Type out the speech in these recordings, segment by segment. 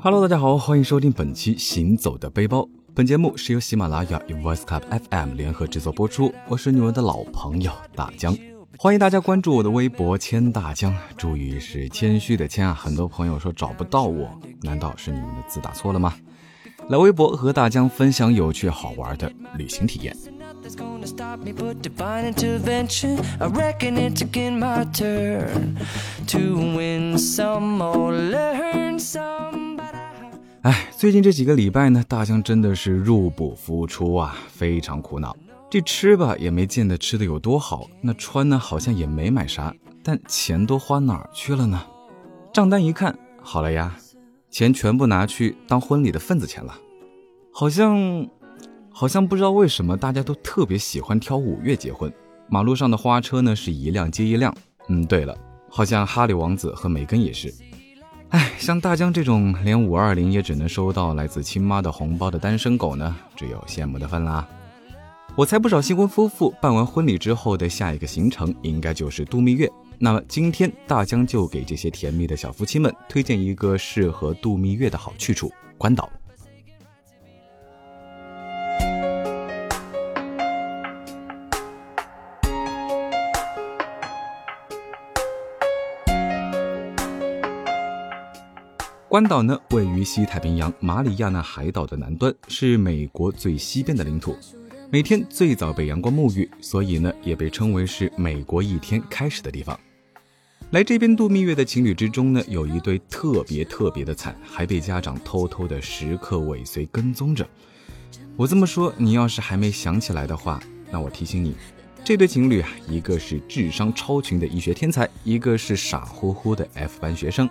Hello，大家好，欢迎收听本期《行走的背包》。本节目是由喜马拉雅与 Voice Club FM 联合制作播出。我是你们的老朋友大江，欢迎大家关注我的微博“千大江”，注意是谦虚的谦啊。很多朋友说找不到我，难道是你们的字打错了吗？来微博和大江分享有趣好玩的旅行体验。哎，最近这几个礼拜呢，大江真的是入不敷出啊，非常苦恼。这吃吧也没见得吃的有多好，那穿呢好像也没买啥，但钱都花哪儿去了呢？账单一看，好了呀，钱全部拿去当婚礼的份子钱了。好像，好像不知道为什么大家都特别喜欢挑五月结婚，马路上的花车呢是一辆接一辆。嗯，对了，好像哈利王子和梅根也是。哎，像大江这种连五二零也只能收到来自亲妈的红包的单身狗呢，只有羡慕的份啦。我猜不少新婚夫妇办完婚礼之后的下一个行程应该就是度蜜月。那么今天大江就给这些甜蜜的小夫妻们推荐一个适合度蜜月的好去处——关岛。关岛呢，位于西太平洋马里亚纳海岛的南端，是美国最西边的领土，每天最早被阳光沐浴，所以呢，也被称为是美国一天开始的地方。来这边度蜜月的情侣之中呢，有一对特别特别的惨，还被家长偷偷的时刻尾随跟踪着。我这么说，你要是还没想起来的话，那我提醒你，这对情侣啊，一个是智商超群的医学天才，一个是傻乎乎的 F 班学生。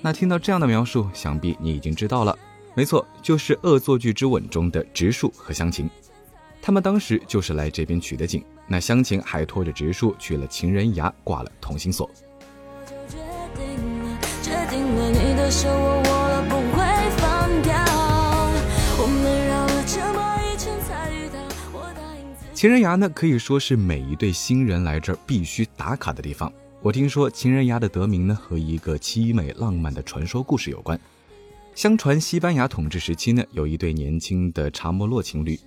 那听到这样的描述，想必你已经知道了。没错，就是《恶作剧之吻》中的植树和湘琴，他们当时就是来这边取的景。那湘琴还拖着植树去了情人崖挂了同心锁。情人崖呢，可以说是每一对新人来这儿必须打卡的地方。我听说情人崖的得名呢，和一个凄美浪漫的传说故事有关。相传西班牙统治时期呢，有一对年轻的查莫洛情侣，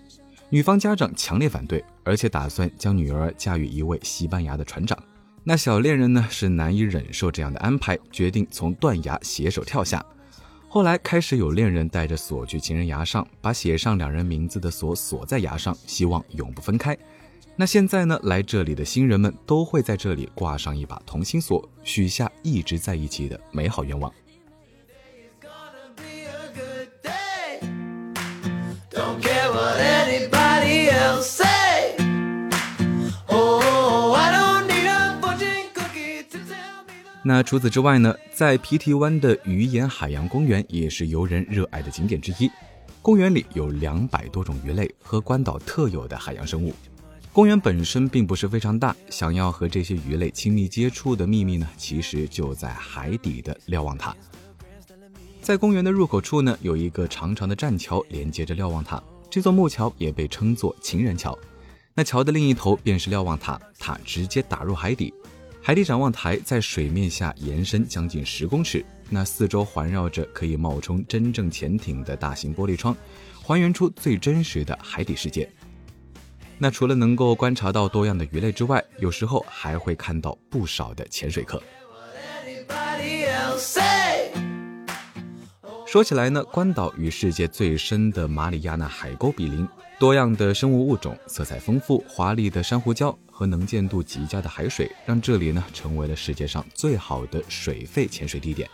女方家长强烈反对，而且打算将女儿嫁与一位西班牙的船长。那小恋人呢是难以忍受这样的安排，决定从断崖携手跳下。后来开始有恋人带着锁去情人崖上，把写上两人名字的锁锁在崖上，希望永不分开。那现在呢？来这里的新人们都会在这里挂上一把同心锁，许下一直在一起的美好愿望。那除此之外呢？在皮提湾的鱼眼海洋公园也是游人热爱的景点之一。公园里有两百多种鱼类和关岛特有的海洋生物。公园本身并不是非常大，想要和这些鱼类亲密接触的秘密呢，其实就在海底的瞭望塔。在公园的入口处呢，有一个长长的栈桥连接着瞭望塔，这座木桥也被称作情人桥。那桥的另一头便是瞭望塔，塔直接打入海底。海底展望台在水面下延伸将近十公尺，那四周环绕着可以冒充真正潜艇的大型玻璃窗，还原出最真实的海底世界。那除了能够观察到多样的鱼类之外，有时候还会看到不少的潜水客。说起来呢，关岛与世界最深的马里亚纳海沟比邻，多样的生物物种、色彩丰富、华丽的珊瑚礁和能见度极佳的海水，让这里呢成为了世界上最好的水肺潜水地点。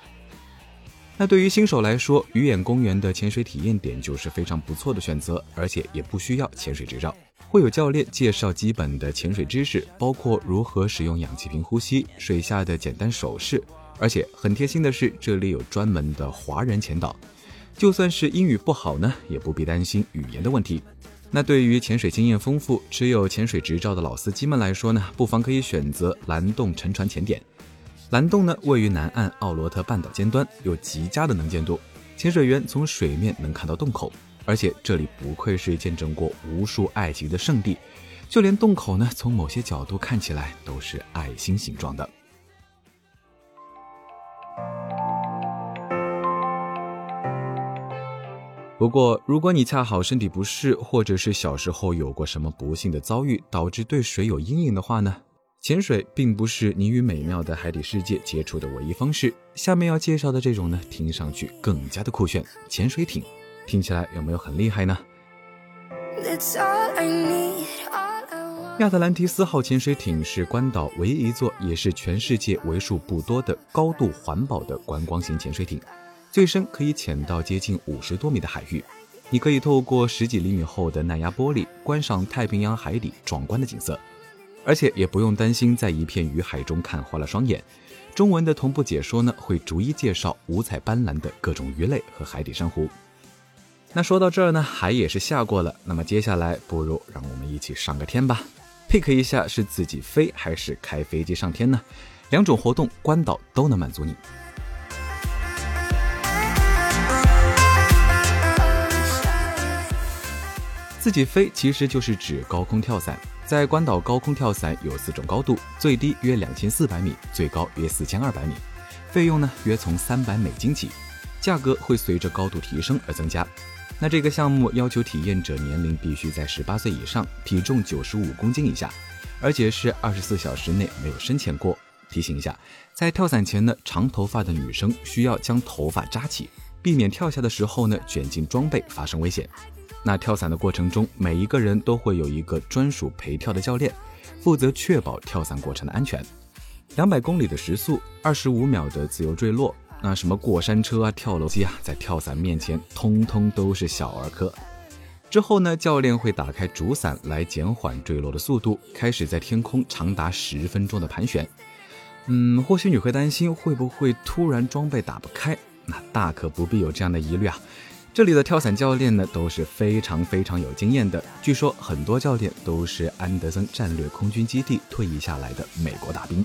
那对于新手来说，鱼眼公园的潜水体验点就是非常不错的选择，而且也不需要潜水执照。会有教练介绍基本的潜水知识，包括如何使用氧气瓶呼吸、水下的简单手势。而且很贴心的是，这里有专门的华人潜导，就算是英语不好呢，也不必担心语言的问题。那对于潜水经验丰富、持有潜水执照的老司机们来说呢，不妨可以选择蓝洞沉船潜点。蓝洞呢，位于南岸奥罗特半岛尖端，有极佳的能见度，潜水员从水面能看到洞口。而且这里不愧是见证过无数爱情的圣地，就连洞口呢，从某些角度看起来都是爱心形状的。不过，如果你恰好身体不适，或者是小时候有过什么不幸的遭遇，导致对水有阴影的话呢？潜水并不是你与美妙的海底世界接触的唯一方式。下面要介绍的这种呢，听上去更加的酷炫——潜水艇，听起来有没有很厉害呢？亚特兰蒂斯号潜水艇是关岛唯一一座，也是全世界为数不多的高度环保的观光型潜水艇。最深可以潜到接近五十多米的海域，你可以透过十几厘米厚的耐压玻璃观赏太平洋海底壮观的景色，而且也不用担心在一片鱼海中看花了双眼。中文的同步解说呢，会逐一介绍五彩斑斓的各种鱼类和海底珊瑚。那说到这儿呢，海也是下过了，那么接下来不如让我们一起上个天吧，pick 一下是自己飞还是开飞机上天呢？两种活动关岛都能满足你。自己飞其实就是指高空跳伞，在关岛高空跳伞有四种高度，最低约两千四百米，最高约四千二百米，费用呢约从三百美金起，价格会随着高度提升而增加。那这个项目要求体验者年龄必须在十八岁以上，体重九十五公斤以下，而且是二十四小时内没有深潜过。提醒一下，在跳伞前呢，长头发的女生需要将头发扎起，避免跳下的时候呢卷进装备发生危险。那跳伞的过程中，每一个人都会有一个专属陪跳的教练，负责确保跳伞过程的安全。两百公里的时速，二十五秒的自由坠落，那什么过山车啊、跳楼机啊，在跳伞面前，通通都是小儿科。之后呢，教练会打开主伞来减缓坠落的速度，开始在天空长达十分钟的盘旋。嗯，或许你会担心会不会突然装备打不开，那大可不必有这样的疑虑啊。这里的跳伞教练呢都是非常非常有经验的，据说很多教练都是安德森战略空军基地退役下来的美国大兵。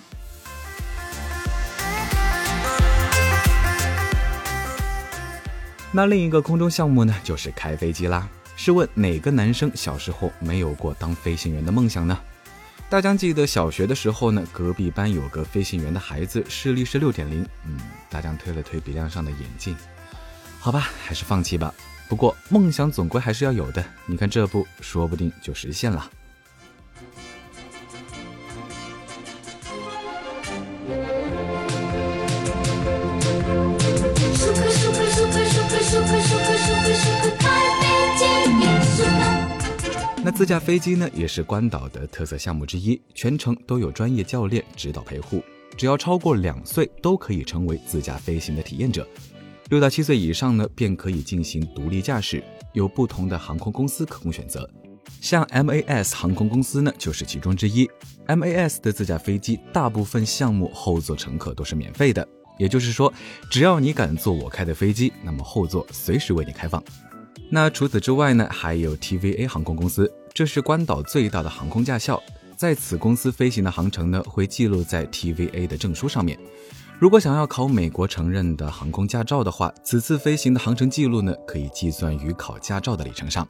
那另一个空中项目呢，就是开飞机啦。试问哪个男生小时候没有过当飞行员的梦想呢？大家记得小学的时候呢，隔壁班有个飞行员的孩子，视力是六点零。嗯，大家推了推鼻梁上的眼镜。好吧，还是放弃吧。不过梦想总归还是要有的。你看这部，说不定就实现了。那自驾飞机呢，也是关岛的特色项目之一，全程都有专业教练指导陪护，只要超过两岁都可以成为自驾飞行的体验者。六到七岁以上呢，便可以进行独立驾驶，有不同的航空公司可供选择。像 MAS 航空公司呢，就是其中之一。MAS 的自驾飞机大部分项目后座乘客都是免费的，也就是说，只要你敢坐我开的飞机，那么后座随时为你开放。那除此之外呢，还有 TVA 航空公司，这是关岛最大的航空驾校，在此公司飞行的航程呢，会记录在 TVA 的证书上面。如果想要考美国承认的航空驾照的话，此次飞行的航程记录呢，可以计算于考驾照的里程上。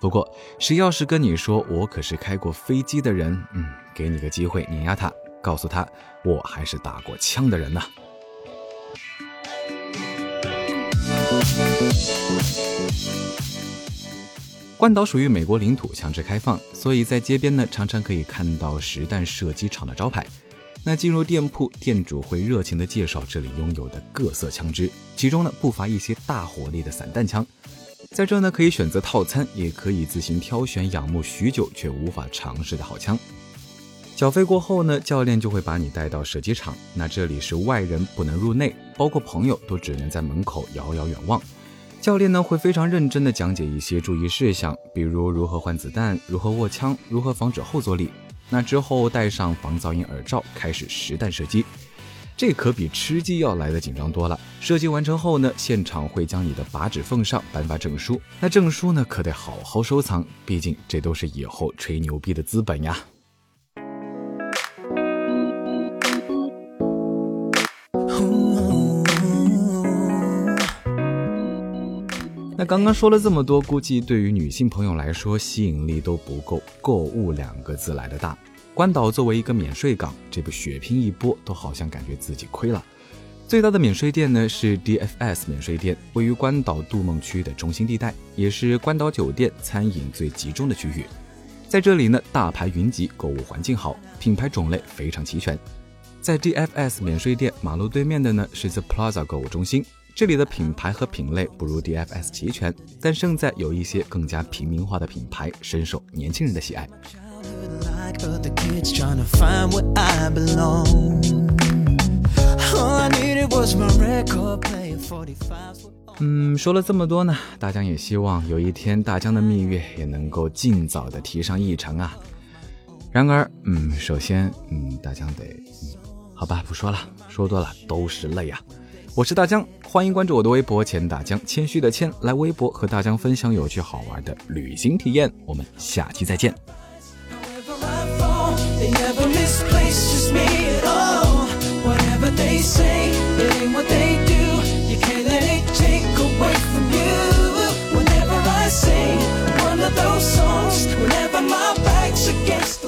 不过，谁要是跟你说我可是开过飞机的人，嗯，给你个机会碾压他，告诉他我还是打过枪的人呢。关岛属于美国领土，强制开放，所以在街边呢，常常可以看到实弹射击场的招牌。那进入店铺，店主会热情地介绍这里拥有的各色枪支，其中呢不乏一些大火力的散弹枪。在这呢可以选择套餐，也可以自行挑选仰慕许久却无法尝试的好枪。缴费过后呢，教练就会把你带到射击场。那这里是外人不能入内，包括朋友都只能在门口遥遥远望。教练呢会非常认真地讲解一些注意事项，比如如何换子弹，如何握枪，如何防止后坐力。那之后戴上防噪音耳罩，开始实弹射击，这可比吃鸡要来的紧张多了。射击完成后呢，现场会将你的靶纸奉上颁发证书，那证书呢可得好好收藏，毕竟这都是以后吹牛逼的资本呀。刚刚说了这么多，估计对于女性朋友来说，吸引力都不够“购物”两个字来的大。关岛作为一个免税港，这不血拼一波，都好像感觉自己亏了。最大的免税店呢是 DFS 免税店，位于关岛杜梦区的中心地带，也是关岛酒店餐饮最集中的区域。在这里呢，大牌云集，购物环境好，品牌种类非常齐全。在 DFS 免税店马路对面的呢是 The Plaza 购物中心，这里的品牌和品类不如 DFS 齐全，但胜在有一些更加平民化的品牌，深受年轻人的喜爱。嗯，说了这么多呢，大江也希望有一天大江的蜜月也能够尽早的提上议程啊。然而，嗯，首先，嗯，大江得，好吧，不说了，说多了都是泪啊。我是大江欢迎关注我的微博钱大江谦虚的谦来微博和大江分享有趣好玩的旅行体验。我们下期再见。Those songswhenever my back's against